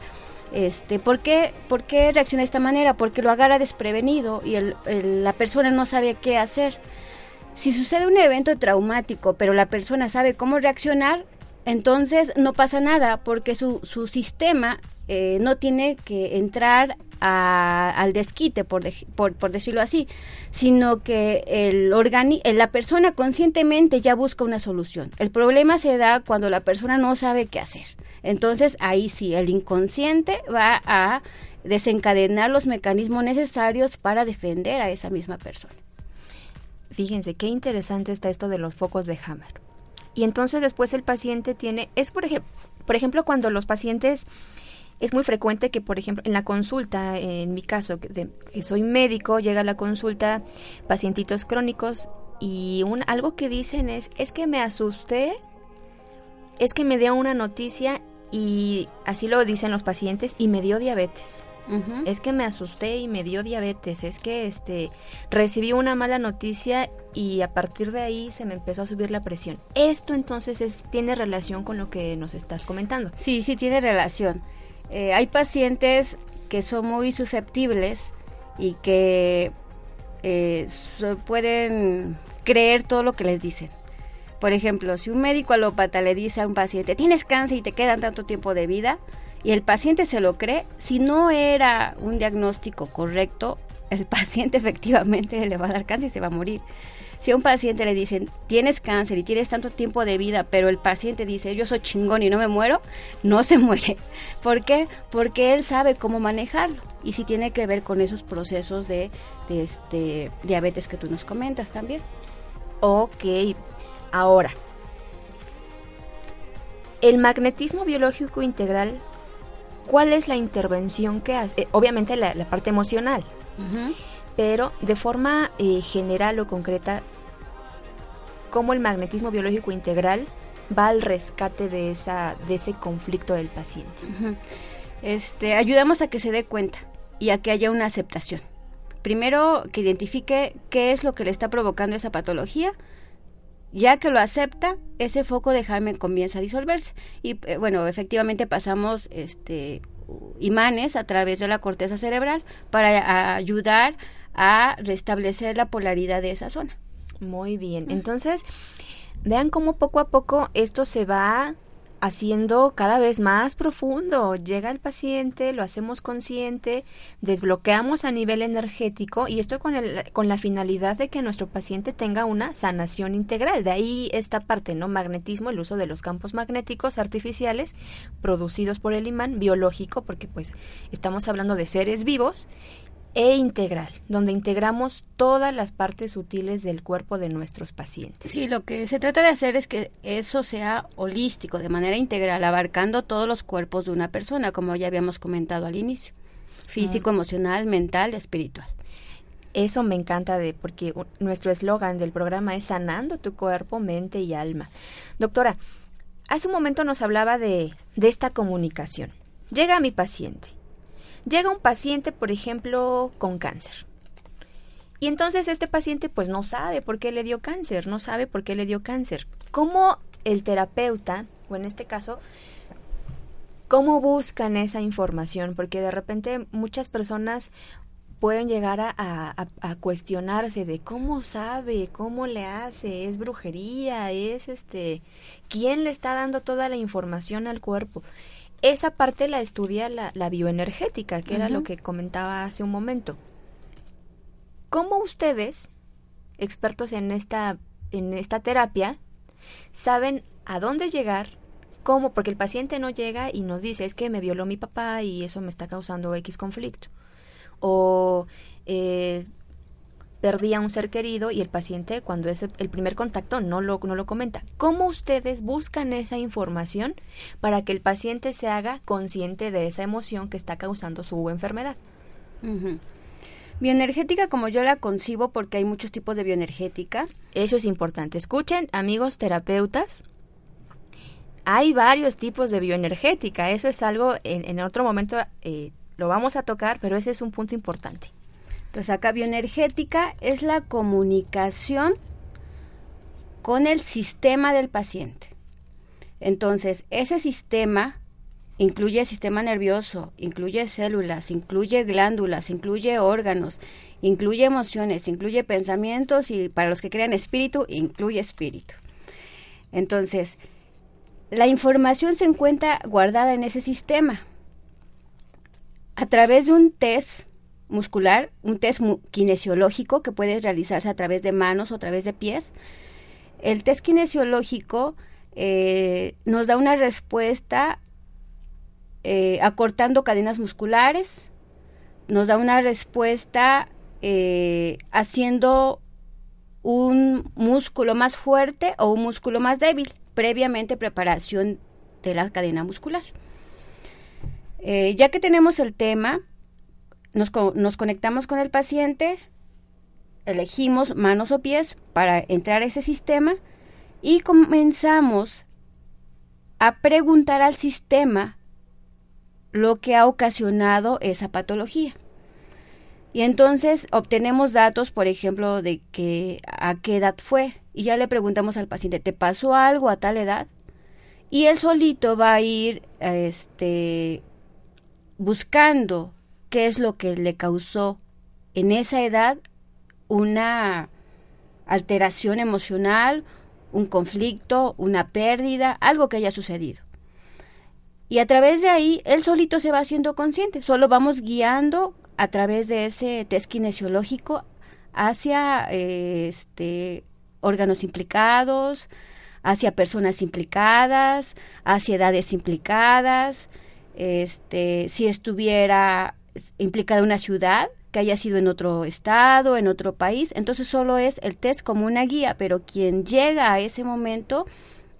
este, ¿por, qué, ¿Por qué reacciona de esta manera? Porque lo agarra desprevenido y la persona no sabe qué hacer. Si sucede un evento traumático, pero la persona sabe cómo reaccionar, entonces no pasa nada, porque su, su sistema eh, no tiene que entrar al desquite, por, por, decirlo así, sino que el organi la persona conscientemente ya busca una solución. El problema se da cuando la persona no sabe qué hacer. Entonces ahí sí, el inconsciente va a desencadenar los mecanismos necesarios para defender a esa misma persona. Fíjense, qué interesante está esto de los focos de Hammer. Y entonces después el paciente tiene, es por, ejemplo por ejemplo cuando los pacientes, es muy frecuente que por ejemplo en la consulta, en mi caso, que, soy médico, llega a la consulta pacientitos crónicos y un, algo que dicen es, es que me asusté, es que me dio una noticia y así lo dicen los pacientes y me dio diabetes. Es que me asusté y me dio diabetes, es que este recibí una mala noticia y a partir de ahí se me empezó a subir la presión. Esto entonces es, tiene relación con lo que nos estás comentando. Sí, sí tiene relación. Eh, hay pacientes que son muy susceptibles y que eh, pueden creer todo lo que les dicen. Por ejemplo, si un médico alópata le dice a un paciente, tienes cáncer y te quedan tanto tiempo de vida, y el paciente se lo cree, si no era un diagnóstico correcto, el paciente efectivamente le va a dar cáncer y se va a morir. Si a un paciente le dicen, tienes cáncer y tienes tanto tiempo de vida, pero el paciente dice, yo soy chingón y no me muero, no se muere. ¿Por qué? Porque él sabe cómo manejarlo. Y si tiene que ver con esos procesos de, este, diabetes que tú nos comentas también. Ok, Ahora, el magnetismo biológico integral, ¿cuál es la intervención que hace? Eh, obviamente la, parte emocional, pero de forma eh, general o concreta, ¿cómo el magnetismo biológico integral va al rescate de, esa, de ese conflicto del paciente? este, ayudamos a que se dé cuenta y a que haya una aceptación. Primero, que identifique qué es lo que le está provocando esa patología, ya que lo acepta, ese foco de Jaime comienza a disolverse. Y eh, bueno, efectivamente pasamos este, imanes a través de la corteza cerebral para ayudar a restablecer la polaridad de esa zona. Muy bien. Entonces, vean cómo poco a poco esto se va haciendo cada vez más profundo. Llega el paciente, lo hacemos consciente, desbloqueamos a nivel energético y esto con, el, con la finalidad de que nuestro paciente tenga una sanación integral. De ahí esta parte, ¿no? Magnetismo, el uso de los campos magnéticos artificiales producidos por el imán biológico, porque pues estamos hablando de seres vivos e integral, donde integramos todas las partes sutiles del cuerpo de nuestros pacientes. Sí, lo que se trata de hacer es que eso sea holístico, de manera integral, abarcando todos los cuerpos de una persona, como ya habíamos comentado al inicio, físico, ah. emocional, mental, espiritual. Eso me encanta de porque nuestro eslogan del programa es sanando tu cuerpo, mente y alma. Doctora, hace un momento nos hablaba de, de esta comunicación. Llega a mi paciente Llega un paciente, por ejemplo, con cáncer. Y entonces este paciente pues no sabe por qué le dio cáncer, no sabe por qué le dio cáncer. ¿Cómo el terapeuta, o en este caso, cómo buscan esa información? Porque de repente muchas personas pueden llegar a, a, cuestionarse de cómo sabe, cómo le hace, es brujería, es este, quién le está dando toda la información al cuerpo esa parte la estudia la, bioenergética, que era lo que comentaba hace un momento. ¿Cómo ustedes, expertos en esta, en esta terapia, saben a dónde llegar? ¿Cómo? Porque el paciente no llega y nos dice, es que me violó mi papá y eso me está causando X conflicto. O eh, perdí a un ser querido y el paciente cuando es el primer contacto no lo, no lo comenta. ¿Cómo ustedes buscan esa información para que el paciente se haga consciente de esa emoción que está causando su enfermedad? Bioenergética como yo la concibo porque hay muchos tipos de bioenergética. Eso es importante. Escuchen, amigos terapeutas, Hay varios tipos de bioenergética, eso es algo, en, en otro momento eh, lo vamos a tocar, pero ese es un punto importante. Entonces acá bioenergética es la comunicación con el sistema del paciente. Entonces, ese sistema incluye sistema nervioso, incluye células, incluye glándulas, incluye órganos, incluye emociones, incluye pensamientos y para los que crean espíritu, incluye espíritu. Entonces, la información se encuentra guardada en ese sistema. A través de un test muscular, un test kinesiológico que puede realizarse a través de manos o a través de pies, el test kinesiológico eh, nos da una respuesta eh, acortando cadenas musculares, nos da una respuesta eh, haciendo un músculo más fuerte o un músculo más débil, previamente preparación de la cadena muscular. Ya que tenemos el tema, nos, nos, conectamos con el paciente, elegimos manos o pies para entrar a ese sistema y comenzamos a preguntar al sistema lo que ha ocasionado esa patología. Y entonces obtenemos datos, por ejemplo, de que a qué edad fue. Y ya le preguntamos al paciente, ¿te pasó algo a tal edad? Y él solito va a ir este, buscando qué es lo que le causó en esa edad una alteración emocional, un conflicto, una pérdida, algo que haya sucedido. Y a través de ahí, él solito se va haciendo consciente, solo vamos guiando a través de ese test kinesiológico hacia este, órganos implicados, hacia personas implicadas, hacia edades implicadas, este, si estuviera implicada una ciudad que haya sido en otro estado, en otro país, entonces solo es el test como una guía, pero quien llega a ese momento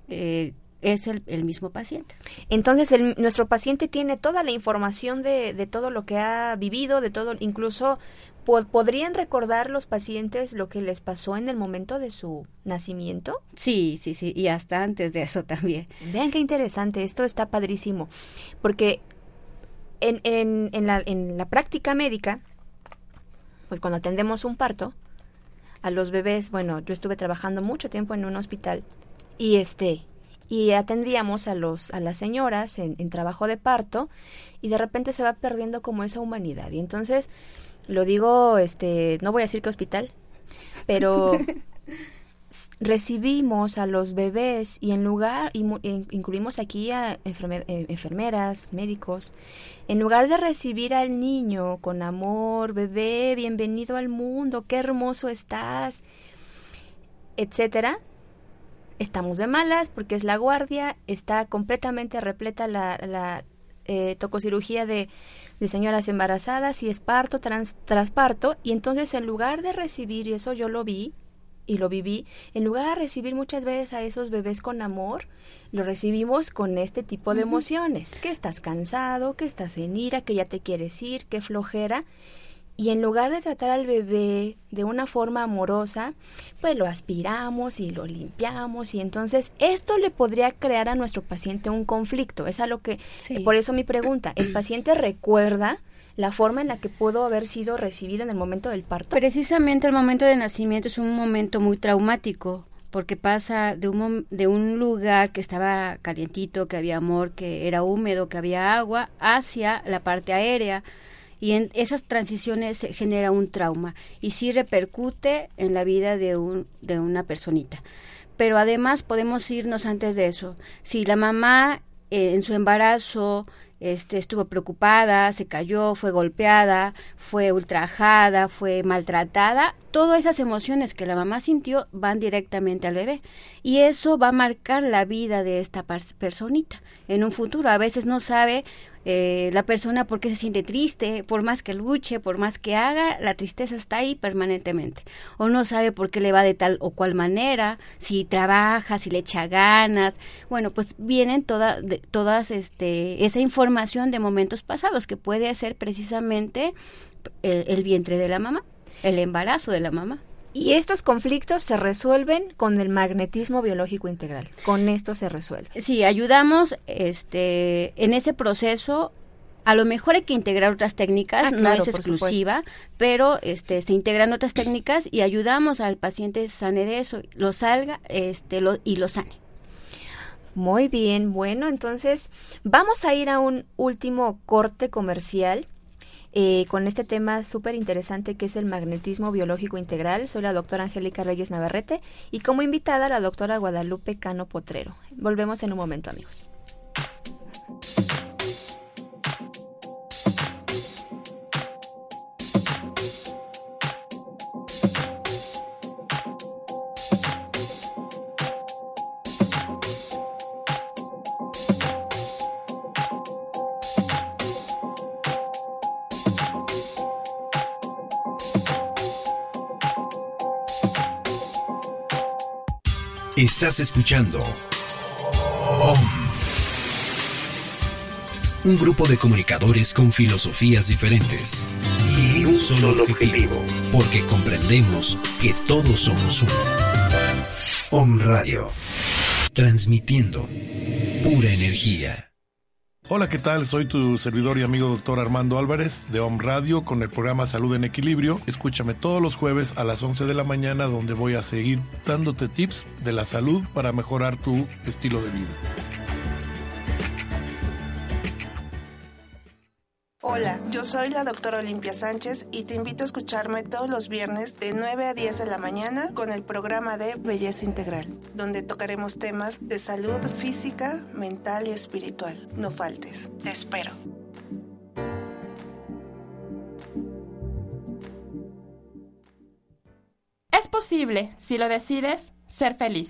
eh, es el, mismo paciente. Entonces, nuestro paciente tiene toda la información de, de, todo lo que ha vivido, de todo, incluso podrían recordar los pacientes lo que les pasó en el momento de su nacimiento. Sí, sí, sí, y hasta antes de eso también. Vean qué interesante, esto está padrísimo, porque en, en, en, la, en la práctica médica, pues cuando atendemos un parto, a los bebés, bueno, yo estuve trabajando mucho tiempo en un hospital y este y atendíamos a los a las señoras en, trabajo de parto y de repente se va perdiendo como esa humanidad. Y entonces lo digo este no voy a decir qué hospital pero recibimos a los bebés y en lugar incluimos aquí a eh, enfermeras médicos en lugar de recibir al niño con amor bebé bienvenido al mundo qué hermoso estás etcétera estamos de malas porque es la guardia, está completamente repleta la, la eh, tococirugía de, de, señoras embarazadas y es parto trans, trasparto y entonces en lugar de recibir, y eso yo lo vi y lo viví, en lugar de recibir muchas veces a esos bebés con amor, lo recibimos con este tipo de emociones, que estás cansado, que estás en ira, que ya te quieres ir, que flojera. Y en lugar de tratar al bebé de una forma amorosa, pues lo aspiramos y lo limpiamos. Y entonces esto le podría crear a nuestro paciente un conflicto. Es a lo que, por eso mi pregunta, ¿el paciente recuerda la forma en la que pudo haber sido recibido en el momento del parto? Precisamente el momento de nacimiento es un momento muy traumático porque pasa de un, de un lugar que estaba calientito, que había amor, que era húmedo, que había agua, hacia la parte aérea y en esas transiciones genera un trauma y sí repercute en la vida de, un, de una personita. Pero además podemos irnos antes de eso. Si la mamá eh, en su embarazo este, estuvo preocupada, se cayó, fue golpeada, fue ultrajada, fue maltratada, todas esas emociones que la mamá sintió van directamente al bebé y eso va a marcar la vida de esta personita en un futuro. A veces no sabe eh, la persona porque se siente triste, por más que luche, por más que haga, la tristeza está ahí permanentemente. O no sabe por qué le va de tal o cual manera, si trabaja, si le echa ganas. Bueno, pues vienen toda, de, todas este, esa información de momentos pasados que puede ser precisamente el vientre de la mamá, el embarazo de la mamá. Y estos conflictos se resuelven con el magnetismo biológico integral. Con esto se resuelve. Sí, ayudamos este, en ese proceso a lo mejor hay que integrar otras técnicas, Ah, no es exclusiva, pero este se integran otras técnicas y ayudamos al paciente sane de eso, lo salga este lo, y lo sane. Muy bien, bueno, entonces vamos a ir a un último corte comercial eh, con este tema súper interesante que es el magnetismo biológico integral. Soy la doctora Angélica Reyes Navarrete y como invitada la doctora Guadalupe Cano Potrero. Volvemos en un momento, amigos. Estás escuchando OM. Un grupo de comunicadores con filosofías diferentes Y un solo objetivo. porque comprendemos que todos somos uno. OM Radio. Transmitiendo pura energía. Hola, ¿qué tal? Soy tu servidor y amigo doctor Armando Álvarez de Home Radio con el programa Salud en Equilibrio. Escúchame todos los jueves a las 11 de la mañana donde voy a seguir dándote tips de la salud para mejorar tu estilo de vida. Hola, yo soy la doctora Olimpia Sánchez y te invito a escucharme todos los viernes de 9 a 10 de la mañana con el programa de Belleza Integral, donde tocaremos temas de salud física, mental y espiritual. No faltes, te espero. Es posible, si lo decides, ser feliz.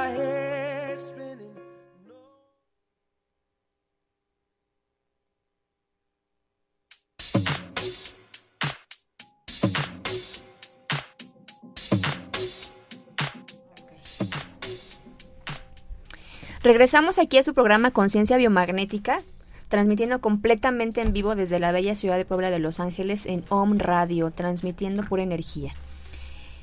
Regresamos aquí a su programa Conciencia Biomagnética, transmitiendo completamente en vivo desde la bella ciudad de Puebla de Los Ángeles en OM Radio, transmitiendo pura energía.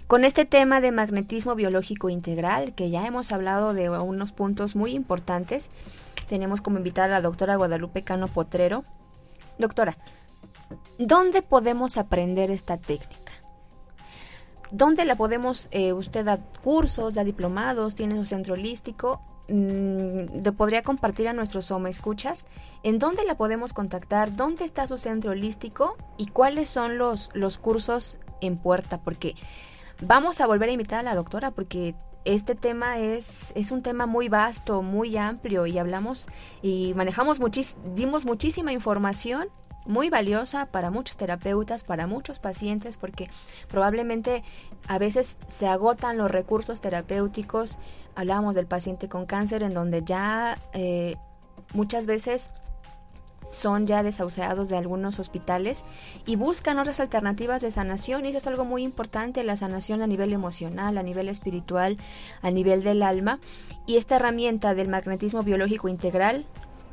Con este tema de magnetismo biológico integral, que ya hemos hablado de unos puntos muy importantes, tenemos como invitada a la doctora Guadalupe Cano Potrero. Doctora, ¿dónde podemos aprender esta técnica? ¿Dónde la podemos, eh, usted da cursos, da diplomados, tiene su centro holístico? Mm, ¿Le podría compartir a nuestros Soma escuchas? ¿En dónde la podemos contactar? ¿Dónde está su centro holístico? ¿Y cuáles son los, los cursos en puerta? Porque vamos a volver a invitar a la doctora porque este tema es, es un tema muy vasto, muy amplio y hablamos y manejamos muchis, dimos muchísima información muy valiosa para muchos terapeutas, para muchos pacientes, porque probablemente a veces se agotan los recursos terapéuticos. Hablábamos del paciente con cáncer, en donde ya eh, muchas veces son ya desahuciados de algunos hospitales y buscan otras alternativas de sanación y eso es algo muy importante, la sanación a nivel emocional, a nivel espiritual, a nivel del alma y esta herramienta del magnetismo biológico integral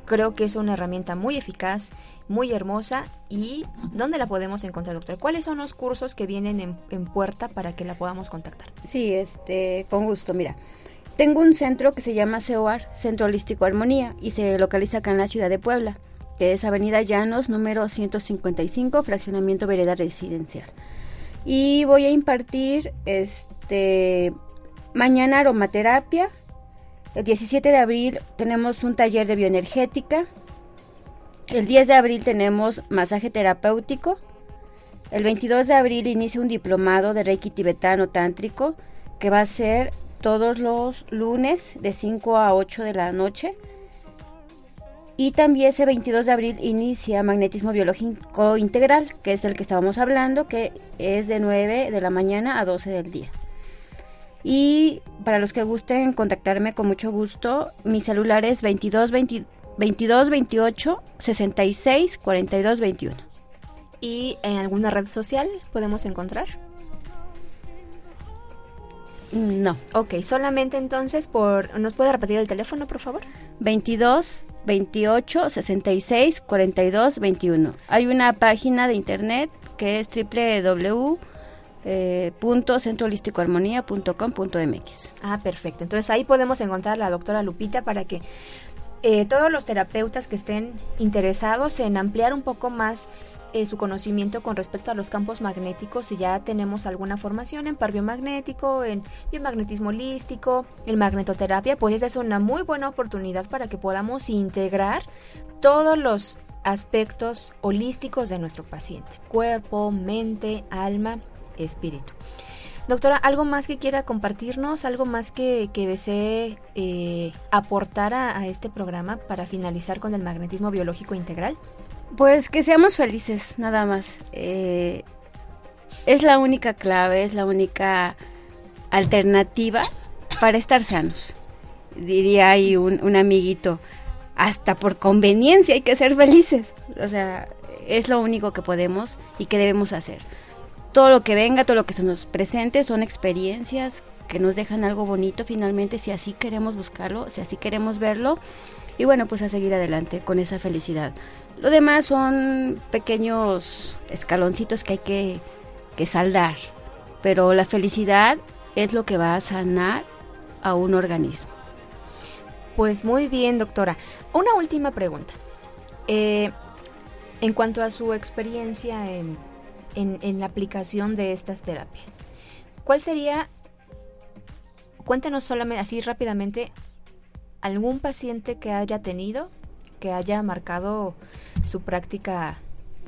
creo que es una herramienta muy eficaz, muy hermosa y ¿dónde la podemos encontrar, doctora? ¿Cuáles son los cursos que vienen en, en puerta para que la podamos contactar? Sí, este, con gusto, mira. Tengo un centro que se llama CEOAR, Centro Holístico Armonía, y se localiza acá en la ciudad de Puebla, que es Avenida Llanos, número 155, fraccionamiento Vereda Residencial. Y voy a impartir este mañana aromaterapia. El 17 de abril tenemos un taller de bioenergética. El 10 de abril tenemos masaje terapéutico. El 22 de abril inicia un diplomado de Reiki tibetano tántrico que va a ser todos los lunes de 5 a 8 de la noche. Y también ese 22 de abril inicia magnetismo biológico integral, que es el que estábamos hablando, que es de 9 de la mañana a 12 del día. Y para los que gusten contactarme con mucho gusto, mi celular es 22 22 28 66 42 21. ¿Y en alguna red social podemos encontrar? No. Ok, solamente entonces por... ¿Nos puede repetir el teléfono, por favor? 22 28 66 42 21. Hay una página de internet que es www eh, Ah, perfecto. Entonces ahí podemos encontrar a la doctora Lupita para que eh, todos los terapeutas que estén interesados en ampliar un poco más eh, su conocimiento con respecto a los campos magnéticos, si ya tenemos alguna formación en par biomagnético, en biomagnetismo holístico, en magnetoterapia, pues esa es una muy buena oportunidad para que podamos integrar todos los aspectos holísticos de nuestro paciente, cuerpo, mente, alma, espíritu. Doctora, ¿algo más que quiera compartirnos? ¿Algo más que, desee eh, aportar a, este programa para finalizar con el magnetismo biológico integral? Pues que seamos felices, nada más. Eh, es la única clave, es la única alternativa para estar sanos. Diría ahí un, un amiguito, hasta por conveniencia hay que ser felices. O sea, es lo único que podemos y que debemos hacer todo lo que venga, todo lo que se nos presente son experiencias que nos dejan algo bonito finalmente si así queremos buscarlo, si así queremos verlo y bueno, pues a seguir adelante con esa felicidad. Lo demás son pequeños escaloncitos que hay que, que saldar, pero la felicidad es lo que va a sanar a un organismo. Pues muy bien, doctora. Una última pregunta. Eh, en cuanto a su experiencia en en, la aplicación de estas terapias. ¿Cuál sería, cuéntanos solamente así rápidamente, algún paciente que haya tenido, que haya marcado su práctica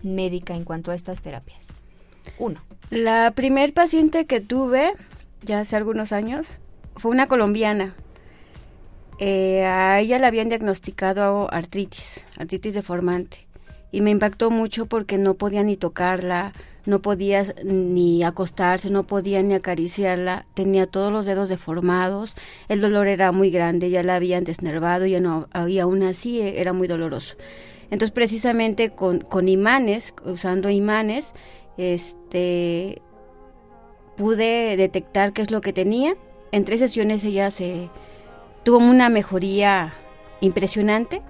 médica en cuanto a estas terapias? Uno. La primer paciente que tuve, ya hace algunos años, fue una colombiana. Eh, a ella le habían diagnosticado artritis, artritis deformante. Y me impactó mucho porque no podía ni tocarla, no podía ni acostarse, no podía ni acariciarla, tenía todos los dedos deformados, el dolor era muy grande, ya la habían desnervado y, no, y aún así eh, era muy doloroso. Entonces precisamente con, con imanes, usando imanes, este, pude detectar qué es lo que tenía. En tres sesiones ella se tuvo una mejoría impresionante.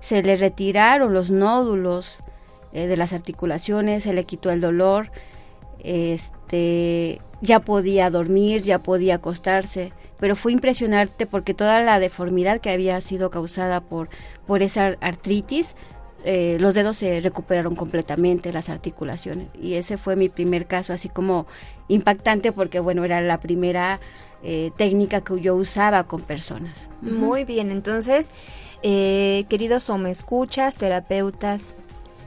Se le retiraron los nódulos, eh, de las articulaciones, se le quitó el dolor, este, ya podía dormir, ya podía acostarse, pero fue impresionante porque toda la deformidad que había sido causada por, por esa artritis, eh, los dedos se recuperaron completamente, las articulaciones. Y ese fue mi primer caso, así como impactante porque, bueno, era la primera eh, técnica que yo usaba con personas. Muy bien, entonces, queridos o escuchas, terapeutas,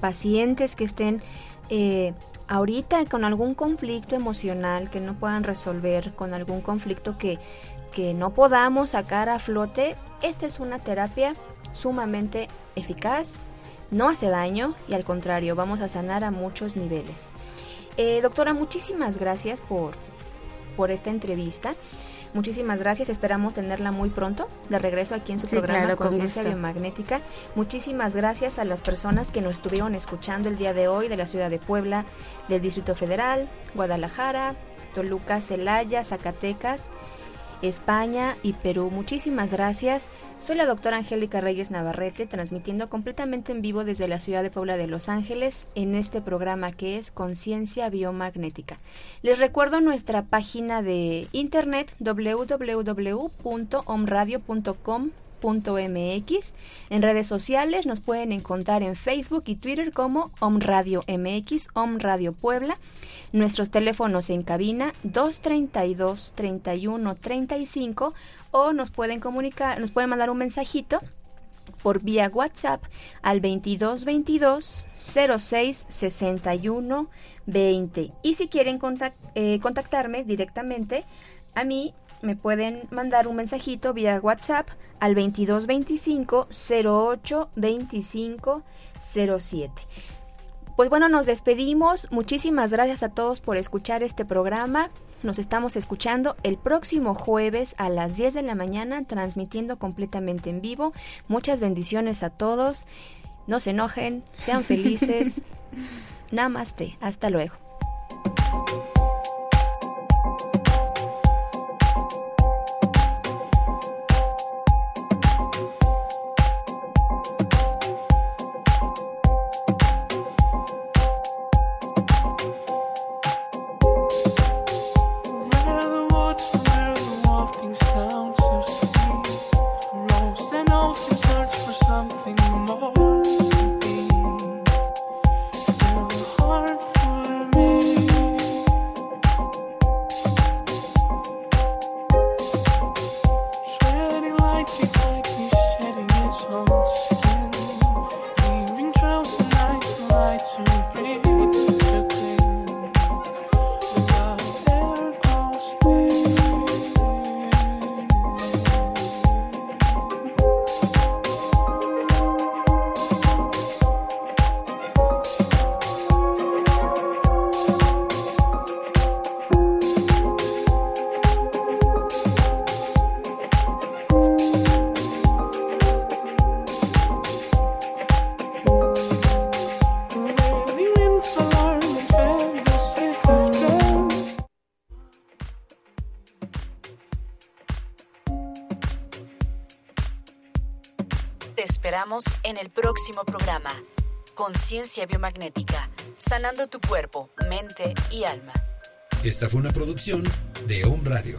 pacientes que estén eh, ahorita con algún conflicto emocional que no puedan resolver, con algún conflicto que, que no podamos sacar a flote, esta es una terapia sumamente eficaz, no hace daño y al contrario, vamos a sanar a muchos niveles. Eh, doctora, muchísimas gracias por, por esta entrevista. Muchísimas gracias, esperamos tenerla muy pronto de regreso aquí en su programa Conciencia Biomagnética. Muchísimas gracias a las personas que nos estuvieron escuchando el día de hoy de la ciudad de Puebla, del Distrito Federal, Guadalajara, Toluca, Celaya, Zacatecas España y Perú. Muchísimas gracias. Soy la doctora Angélica Reyes Navarrete, transmitiendo completamente en vivo desde la ciudad de Puebla de Los Ángeles en este programa que es Conciencia Biomagnética. Les recuerdo nuestra página de internet www.omradio.com En redes sociales nos pueden encontrar en Facebook y Twitter como Om Radio MX, Om Radio Puebla. Nuestros teléfonos en cabina 232 31 35 o nos pueden comunicar, nos pueden mandar un mensajito por vía WhatsApp al 22 22 06 61 20. Y si quieren eh, contactarme directamente a mí, me pueden mandar un mensajito vía WhatsApp al 2225 08 25 07. Pues bueno, nos despedimos. Muchísimas gracias a todos por escuchar este programa. nos estamos escuchando el próximo jueves a las 10 de la mañana, transmitiendo completamente en vivo. Muchas bendiciones a todos. No se enojen, sean felices. Namaste. Hasta luego. Próximo programa. Conciencia biomagnética, sanando tu cuerpo, mente y alma. Esta fue una producción de Home Radio.